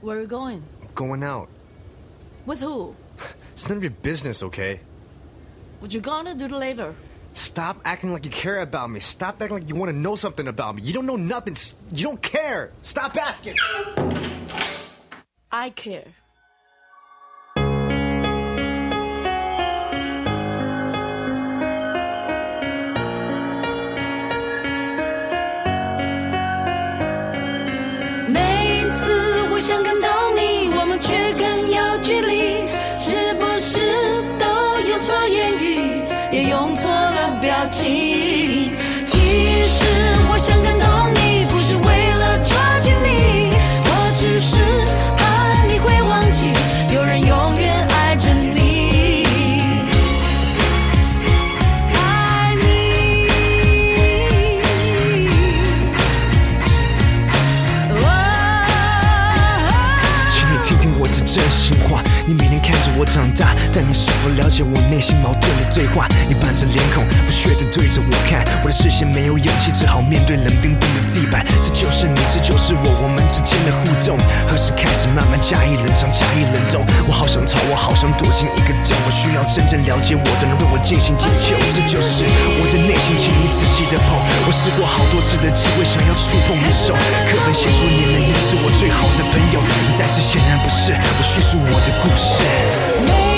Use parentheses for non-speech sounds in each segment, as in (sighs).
Where are you going? Going out. With who? (sighs) It's none of your business, okay? What you gonna do later? Stop acting like you care about me. Stop acting like you want to know something about me. You don't know nothing. You don't care. Stop asking. I care. 我了解我内心矛盾的对话？你板着脸孔，不屑地对着我看，我的视线没有勇气，只好面对冷冰冰的地板。这就是你，这就是我，我们之间的互动，何时开始慢慢加以冷藏，加以冷冻？我好想逃，我好想躲进一个洞，我需要真正了解我的人为我进行解救，这就是我的内心，请你仔细的碰。我试过好多次的机会，想要触碰你手，课本写说你能也是我最好的朋友，但是显然不是。我叙述我的故事。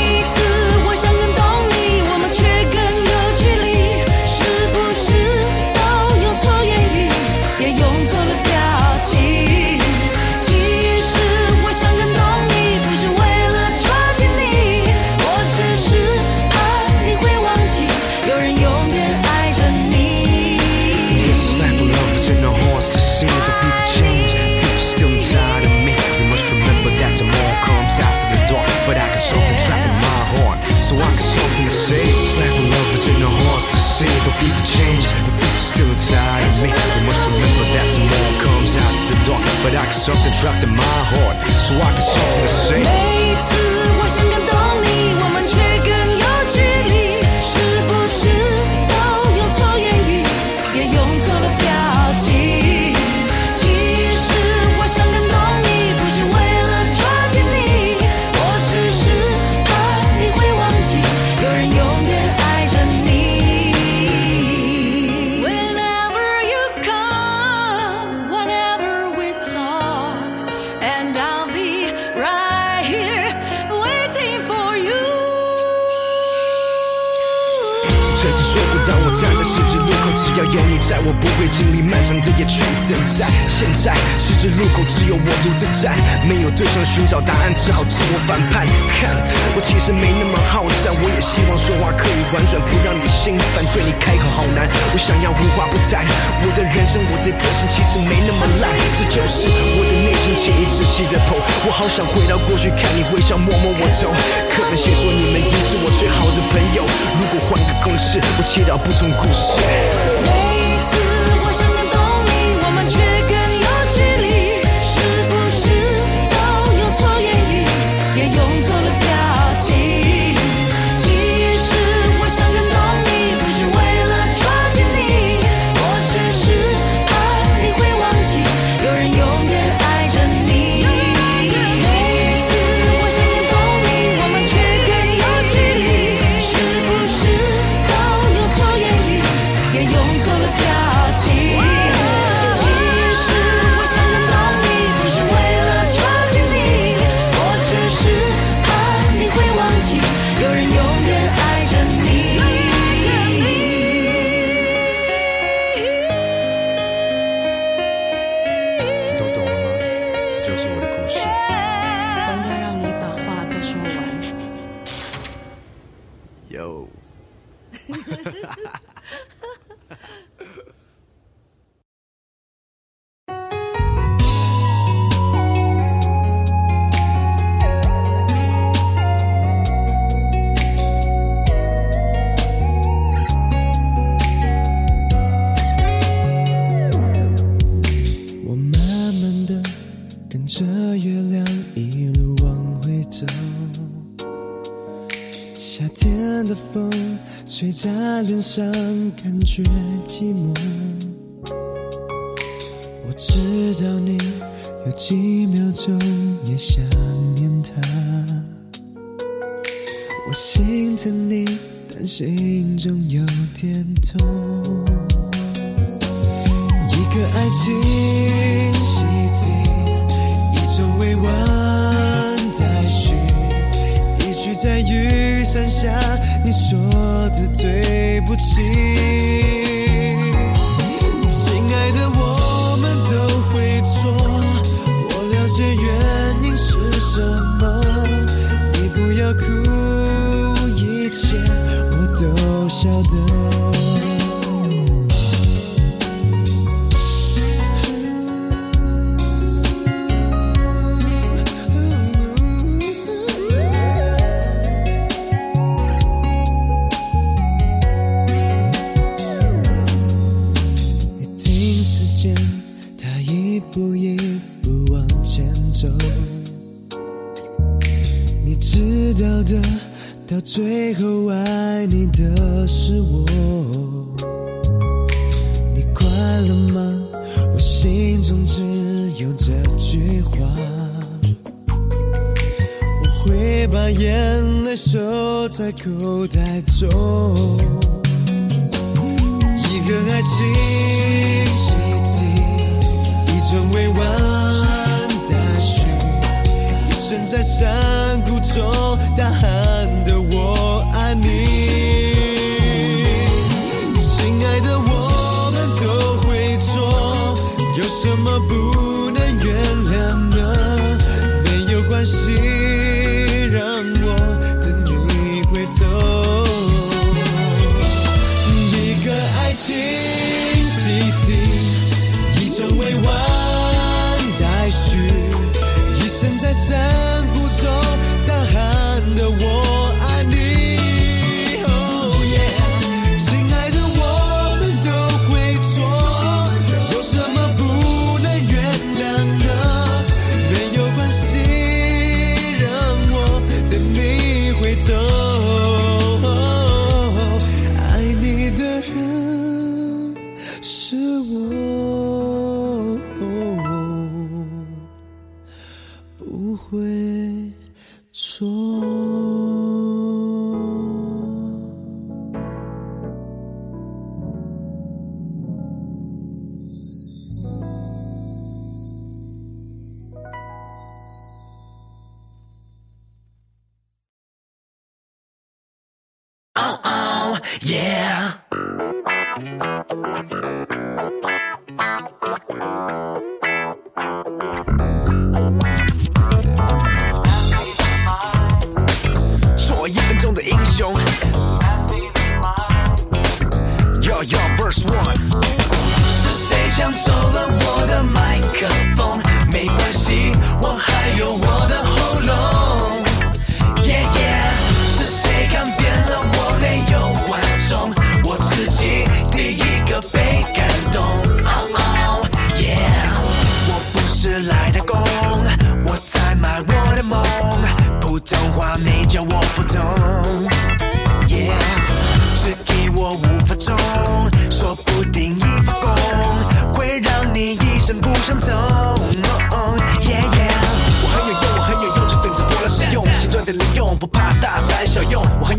Me. We must remember that tomorrow comes after the dark. But I got something trapped in my heart, so I got something to say. 寻找答案，只好自我反叛。看，我其实没那么好战，我也希望说话可以婉转，不让你心烦。对你开口好难，我想要无话不谈。我的人生，我的个性其实没那么烂，这就是我的内心，请你仔细的剖。我好想回到过去，看你微笑，摸摸我头。可能先说你们已是我最好的朋友，如果换个公式，我切到不同故事。每次吹在脸上，感觉寂寞。我知道你有几秒钟也想念他。我心疼你，但心中有点痛。不起。最后爱你的是我。你快乐吗？我心中只有这句话。我会把眼泪收在口袋中。一个爱情习题，一种未完待续，一生在山谷中大喊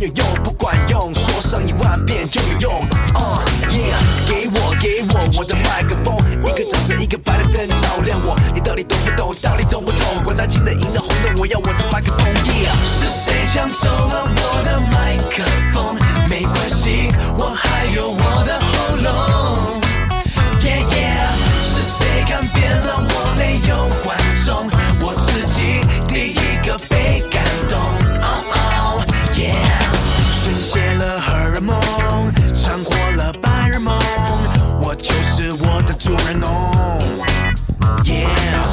有用，不管用，说上一万遍就有用。Uh, yeah，给我给我我的麦克风，一个掌声，一个白的灯照亮我。你到底懂不懂？到底懂不懂？管他金的、银的、红的，我要我的麦克风。Yeah，是谁抢走了我的麦克风？没关系，我还有我的主人翁。Yeah，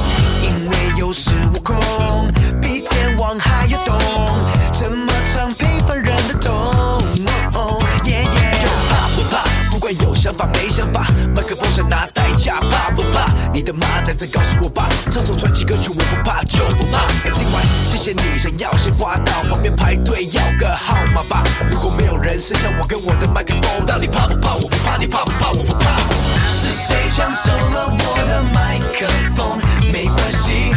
因为有恃无恐，比天王还要懂，怎么唱平凡人的痛。Oh, yeah, yeah 怕不怕？不管有想法没想法，麦克风想拿代价，怕不怕？你的妈在这告诉我吧，唱首传奇歌曲，我不怕就不怕。听完谢谢你，想要先花到旁边排队要个号码吧。如果没有人剩下我跟我的麦克风，到底怕不怕？我抢走了我的麦克风没关系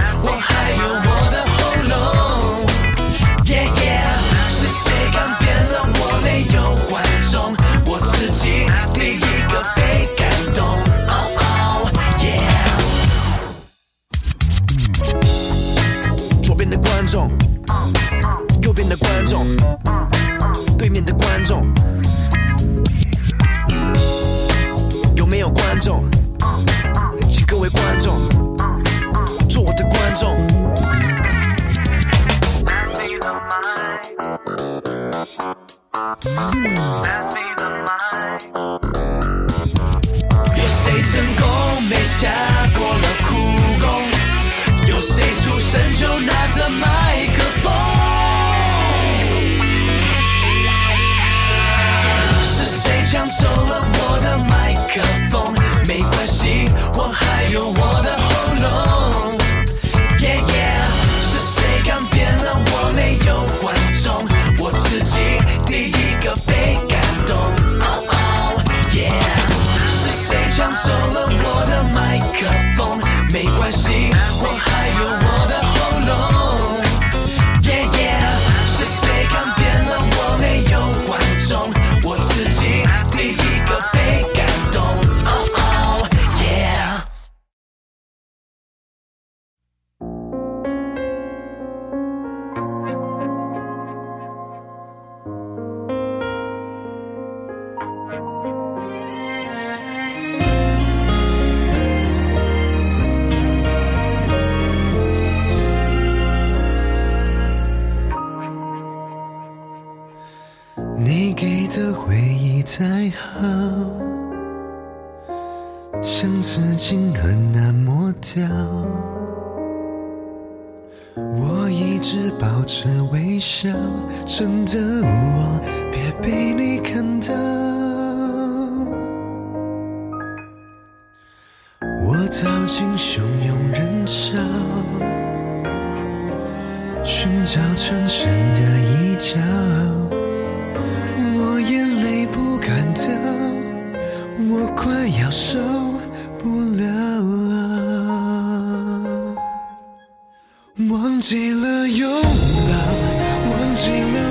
有谁成功没下过了苦功？有谁出生就拿着麦克风？是谁抢走了我的麦克风？没关系，我还有我。你给的回忆太好像刺青很难抹掉。我一直保持微笑真的我别被你看到。我逃进汹涌人潮寻找藏身的一角。难道我快要受不了了？忘记了拥抱，忘记了。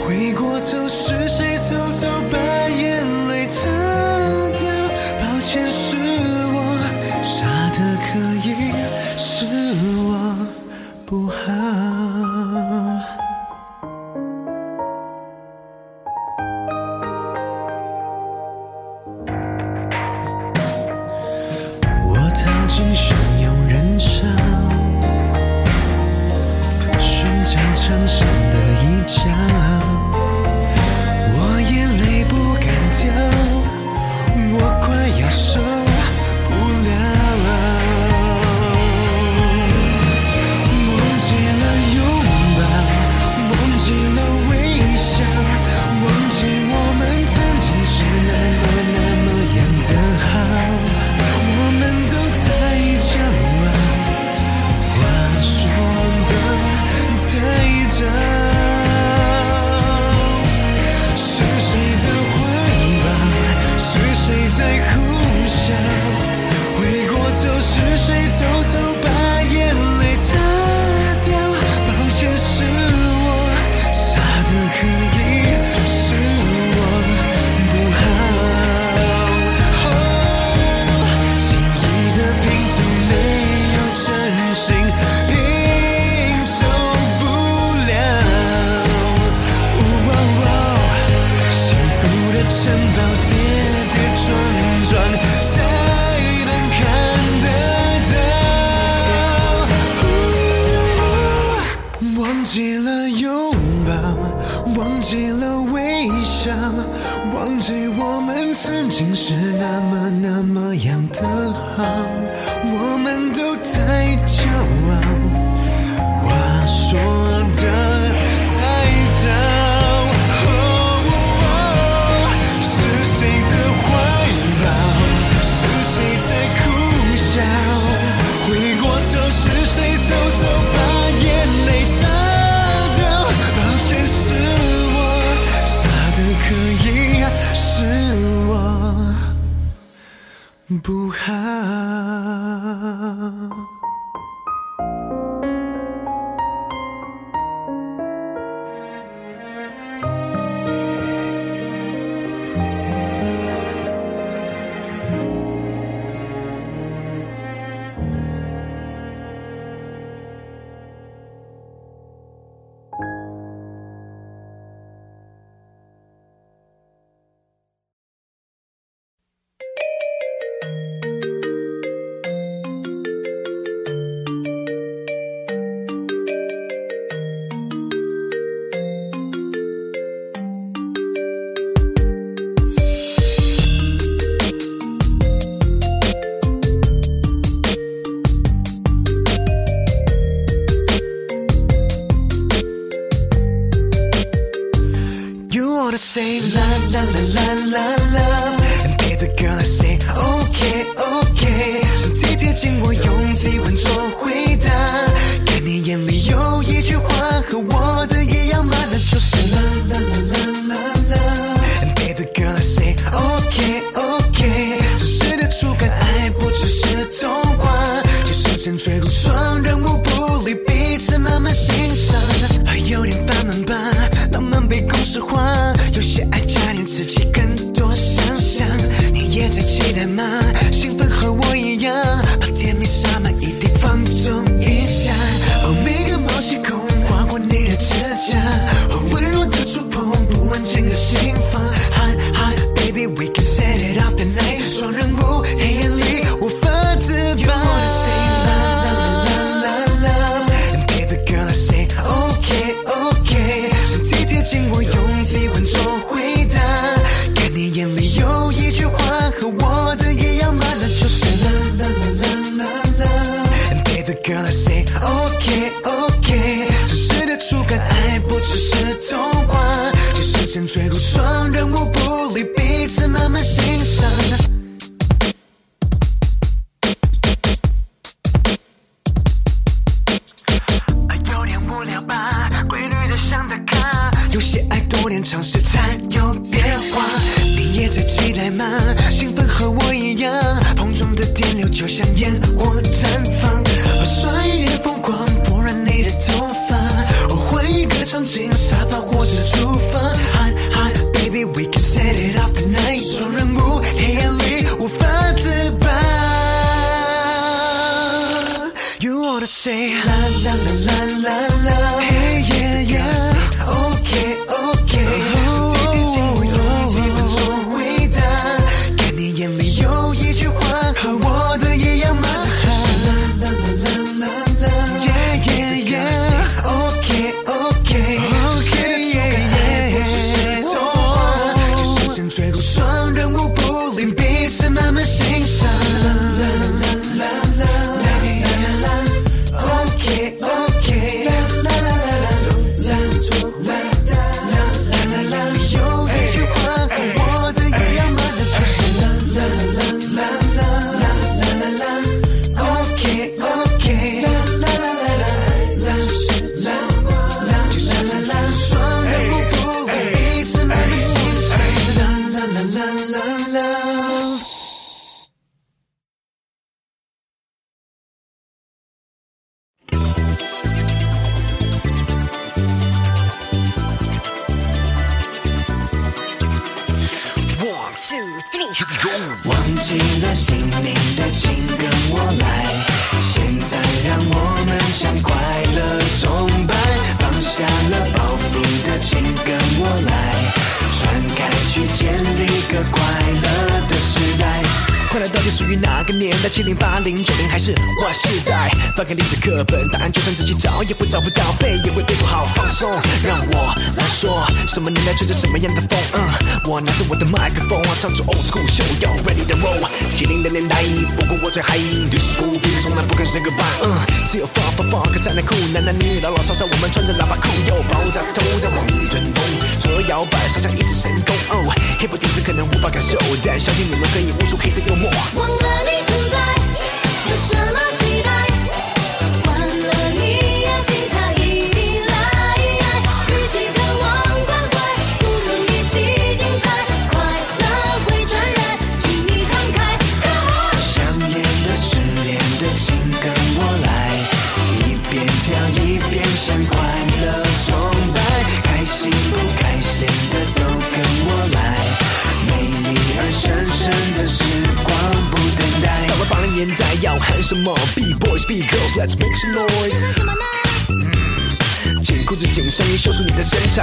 回过头是谁 see Oh. 有些爱多年尝试才有变化。你也在期待吗？兴奋和我一样，碰撞的电流就像烟火绽放。我帅一点疯狂，拨乱你的头发。我换一个场景，沙发或是厨房。Hi hi baby we can set it up tonight。双人舞，黑暗里无法自拔。You wanna say la la la la la。翻开历史课本，答案就算仔细找也会找不到，背也会背不好。放松，让我来说，什么年代吹着什么样的风？嗯，我拿着我的麦克风，唱出 old school show y o ready to roll。七零的年代，不过我最 high，历史古兵从来不肯 say goodbye。嗯，只有放放放，看 fuck 在，男男女女老老少少，我们穿着喇叭裤，又包扎头在往里吹风，左右摇摆，上下一直神功。哦，黑不定是可能无法感受，但相信你们可以悟出黑色幽默。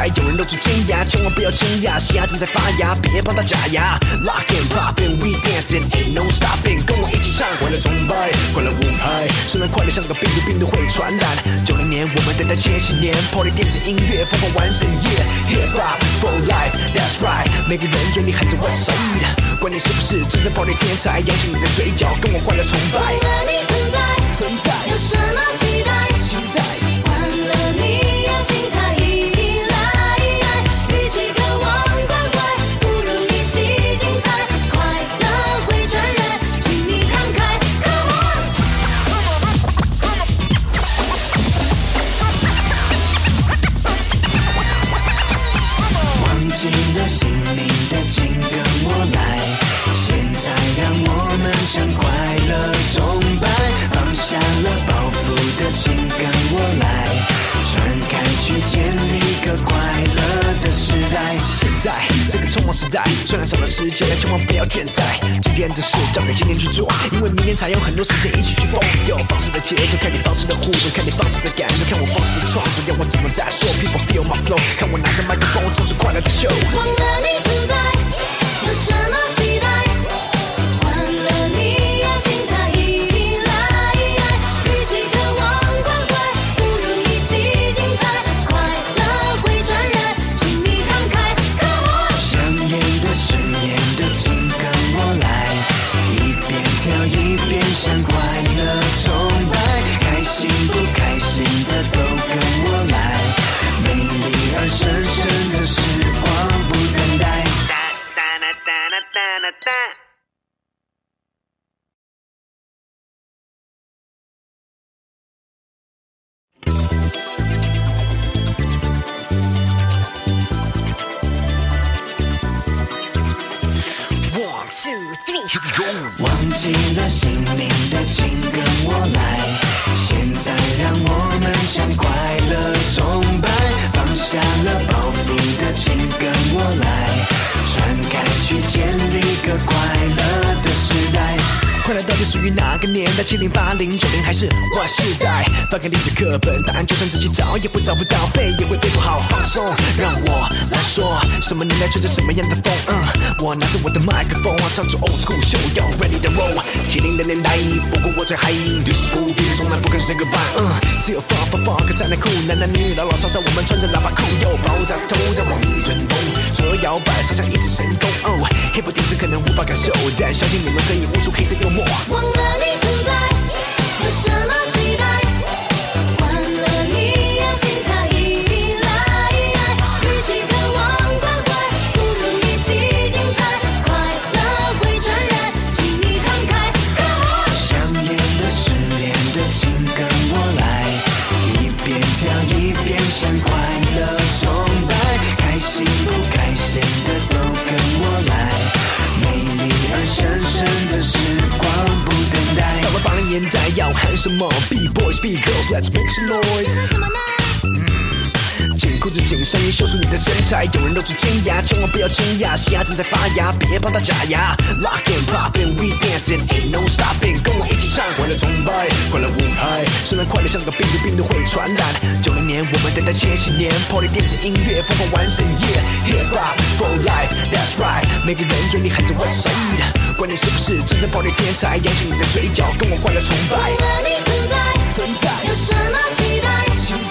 有人露出尖牙，千万不要惊讶，西牙正在发芽，别帮他假牙。Lock and popping, we dancing, ain't no stopping，跟我一起唱，快乐崇拜，快乐舞拍。虽然快乐像个病毒，病毒会传染。九零年，我们等待千禧年，Party 电子音乐，疯狂完整夜。Hip hop for life, that's right，每个人嘴里喊着 What's up，管你是不是真正 Party 天才，扬起你的嘴角，跟我快乐崇拜忘。了你存在，存在，有什么期待？期待。千万不要倦怠。今天的事交给今天去做，因为明天才有很多时间一起去疯。有放肆的节奏，看你放肆的互动，看你放肆的感动，看我放肆的创作，要我怎么再说？People feel my flow，看我拿着麦克风，我唱出快乐的秀。忘了你存在，有什么期待？个年代？七零、八零、九零还是 Y 世代？翻开历史课本，答案就算自己找也会找不到，背也会背不好。放松，让我来说，什么年代吹着什么样的风？嗯，我拿着我的麦克风，唱出 old school show，要 ready to roll。七零的年代，不过我最嗨，历史古典从来不肯 say goodbye。嗯，只有放放放，可才能酷，男男女女老老少少，我们穿着喇叭裤，又爆炸头在往前风，左右摇摆，上下一指神功。哦，hip hop 电视可能无法感受，但相信你们可以悟出黑色幽默。忘了你 some noise。说什么呢？紧裤子紧上衣，秀出你的身材。有人露出尖牙，千万不要惊讶，西牙正在发芽，别帮他假牙。Lock and popping, we dancing, ain't no stopping，跟我一起唱，快乐崇拜，快乐舞拍。虽然快乐像个病毒，病毒会传染。九零年，我们等待千禧年，Party 电子音乐，疯狂完整夜。Hip hop for life, that's right，每个人嘴里喊着 What's up，管你是不是真正 Party 天才，扬起你的嘴角，跟我快乐崇拜存在，存在，有什么期待？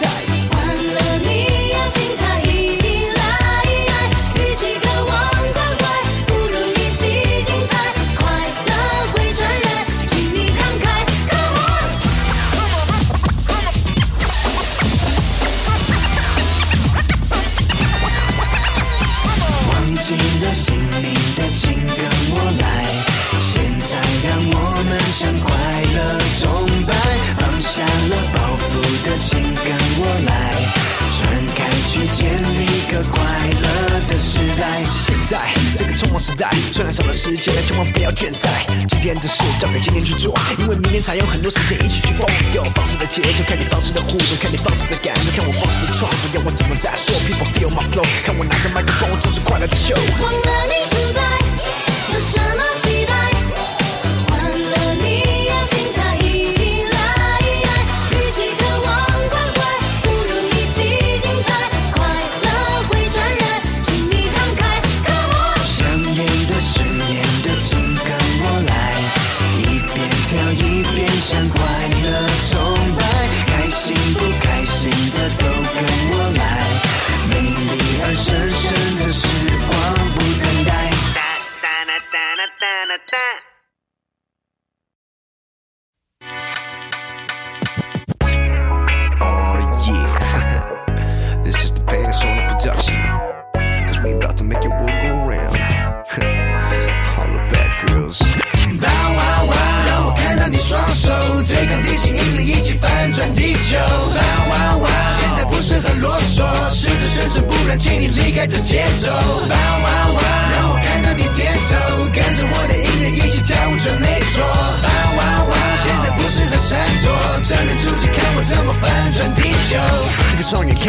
时间，千万不要倦怠。今天的事交给今天去做，因为明天才有很多时间一起去疯。有放肆的节奏，看你放肆的互动，看你放肆的感动，看我放肆的创作，要我怎么再说？People feel my flow，看我拿着麦克风，我总是快乐的秀。忘了你存在，有什么 that.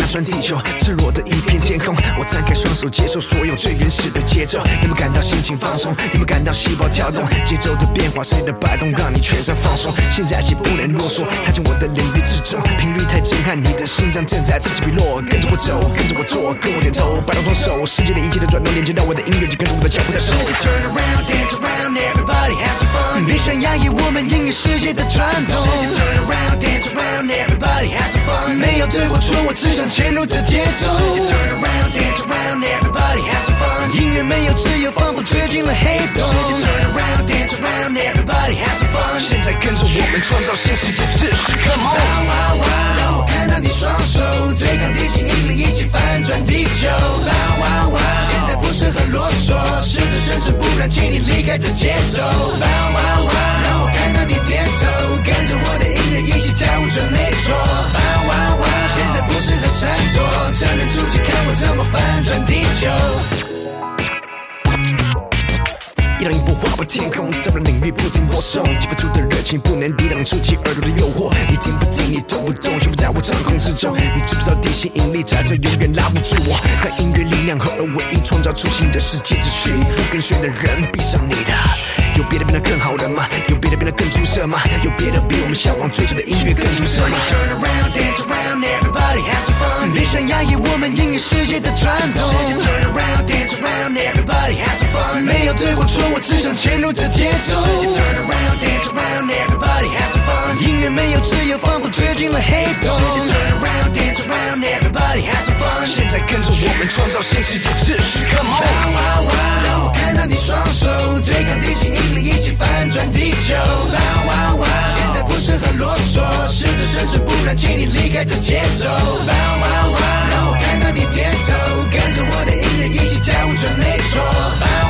穿地球，赤裸的一片天空。我张开双手，接受所有最原始的节奏。有没有感到心情放松？有没有感到细胞跳动？节奏的变化，谁的摆动，让你全身放松。现在起不能啰嗦，踏进我的领域之中，频率太震撼，你的心脏正在此起彼落。跟着我走，跟着我做，跟我点头，摆动双手，世界的一切都转动，连接到我的音乐，就跟着我的脚步在走。Turn around, dance around, everybody have fun. 别想压抑我们音乐世界的传统。对我说，我只想牵入这节奏。音乐没有自由，仿佛追进了黑洞。现在跟着我们创造新世界秩序，Come 哇 on！哇哇！让我看到你双手对抗地心引力，一起翻转地球。哇哇哇！现在不适合啰嗦，试着生存，不然请你离开这节奏。哇哇哇！让我看到你点头，跟着我的音乐一起跳舞，准没错。哇哇哇！现在不适合闪躲，正面出击，看我怎么翻转地球。一浪一波划破天空，在我的领域不停播送，激发出的热情不能抵挡，竖起耳朵的诱惑。你听不听，你懂不懂，全部在我掌控之中。你知不知道地心引力在这永远拉不住我？让音乐力量合而为一，创造出新的世界秩序。不跟随的人，闭上你的。有别的变得更好的吗？有别的变得更出色吗？有别的比我们向往追求的音乐更出色吗？Turn around, dance around, everybody have fun. 别想压抑我们音乐世界的传统。Turn around, dance around, everybody have fun. 没有对或错，我只想潜入这节奏。Turn around, dance around, everybody have fun. 音乐没有自由，仿佛坠进了黑洞。Turn around, dance around, everybody have fun. 现在跟着我们创造新世界秩序，Come 哇 on！哇哇！让我看到你双手对抗地心引力，一起翻转地球。哇哇哇！现在不是很啰嗦，试着生存，不然请你离开这节奏。哇哇哇！让我看到你点头，跟着我的音乐一起跳舞，准没错。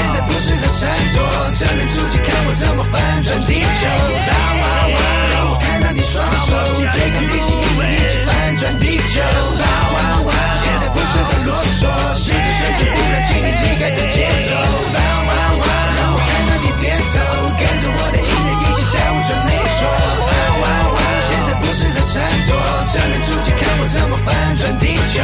现在不适合闪躲，正面出击，看我怎么反转地球。哇哇哇！让我看到你双手对抗地心引力，一起翻转地球。哇哇哇！现在不适合啰嗦，试着生存，不然请你离开这节奏。哇哇哇！让我看到你点头，跟着我的音乐一起跳舞，准没错。哇哇哇！现在不适合闪躲，正面出击，看我怎么反转地球。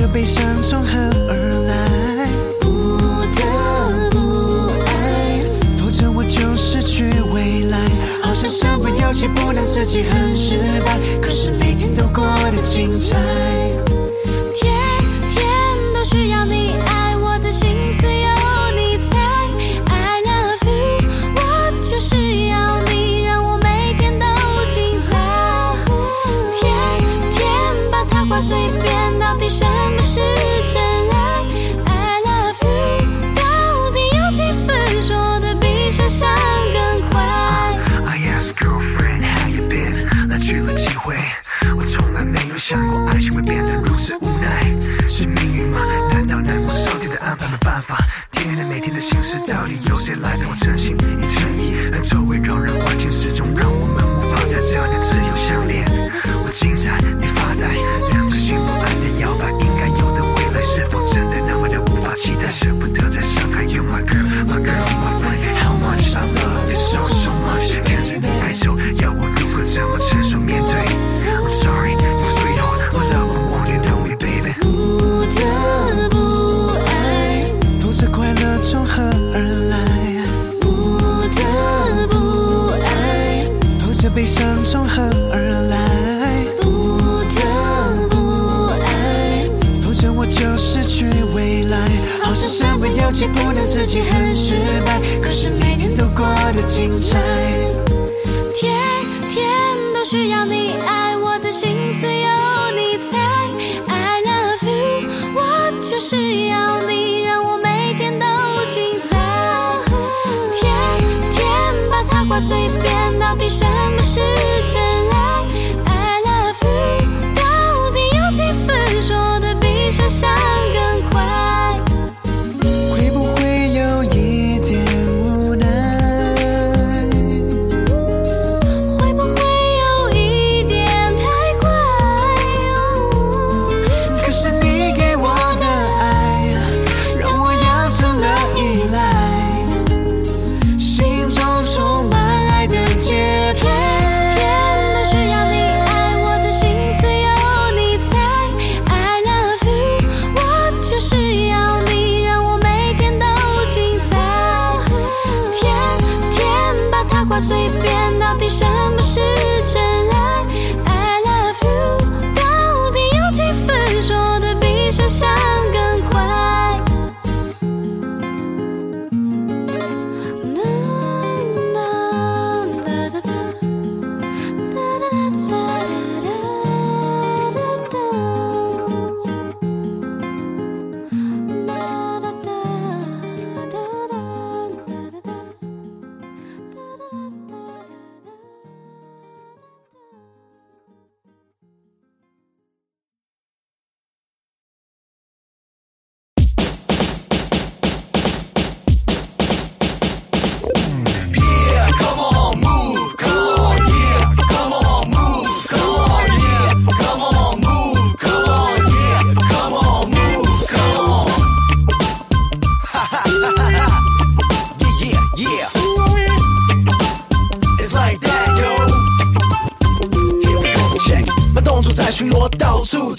这悲伤从何而来？不得不爱，否则我就失去未来。好像身不由己，不能自己很失败，可是每天都过得精彩。来陪我真心，你诚意，和周围扰人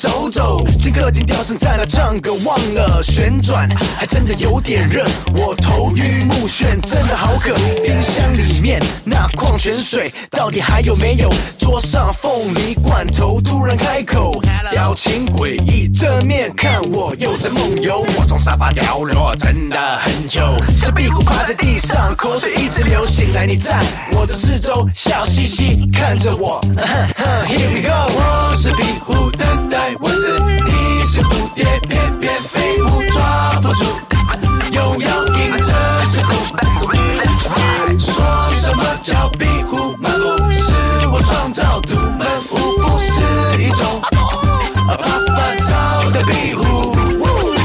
走走。听客厅调声在那唱歌，忘了旋转，还真的有点热。我头晕目眩，真的好渴。冰箱里面那矿泉水到底还有没有？桌上凤梨罐头突然开口，表情诡异，正面看我又在梦游。我从沙发掉落，真的很久，小屁股趴在地上，口水一直流。醒来你在我的四周，笑嘻嘻看着我。哼 (laughs) 哼 Here we go，我是壁虎，等待待蚊子，你是蝴蝶，翩翩飞舞抓不住，又要迎着时空。说什么叫壁虎漫步？是我创造独门舞，步是一种啪啪照的壁虎。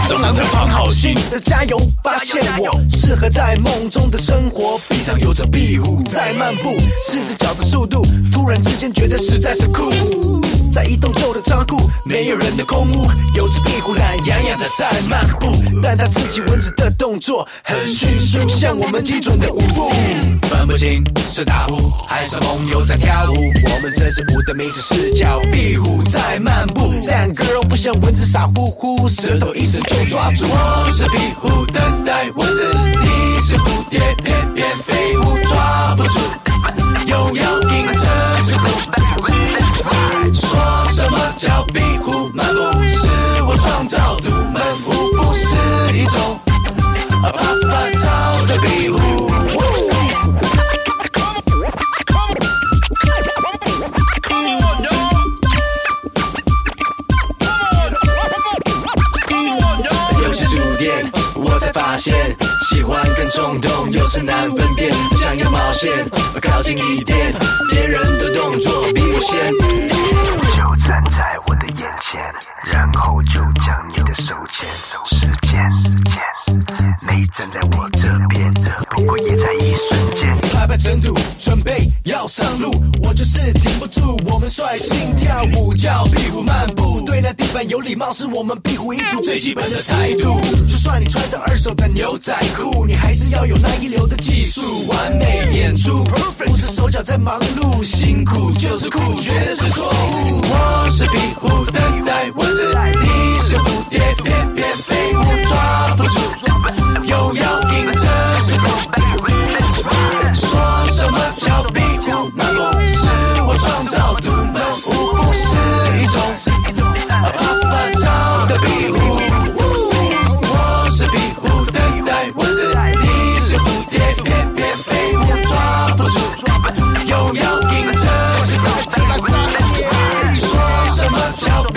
中郎这帮好心的加油，发现我适合在梦中的生活。壁上有着壁虎在漫步，四只脚的速度，突然之间觉得实在是酷。在一栋旧的，没有人的空屋，有只壁虎懒洋洋的在漫步，但它刺激蚊子的动作很迅速，像我们精准的舞步。分不清是打呼还是梦游在跳舞，我们这支舞的名字是叫壁虎在漫步，但 girl 不像蚊子傻乎乎，舌头一伸就抓住。我是壁虎，等待蚊子，你是蝴蝶，翩翩飞舞抓不住，又要迎着时空。叫壁虎漫步？是我创造独门舞，不是一种啪啪照的壁虎。有些触电，我才发现喜欢跟冲动有时难分辨，想要冒险，靠近一点，别人的动作比我先。就站在我的眼前，然后就将你的手牵，时间，你站在我这边，不过也在尘土，准备要上路，我就是停不住。我们率性跳舞，叫壁虎漫步，对那地板有礼貌，是我们壁虎一族最基本的态度。就算你穿上二手的牛仔裤，你还是要有那一流的技术，完美演出。不是手脚在忙碌，辛苦就是酷，绝对是错误。我是壁虎，等待蚊子，你是蝴蝶，偏偏飞舞抓不住，又要硬着是空。什么叫壁虎？迷路是我创造独门舞步，是一种不发招的壁虎。我是壁虎，等待我是你是蝴蝶，偏偏飞舞抓不住，又要迎着时光。说什么叫？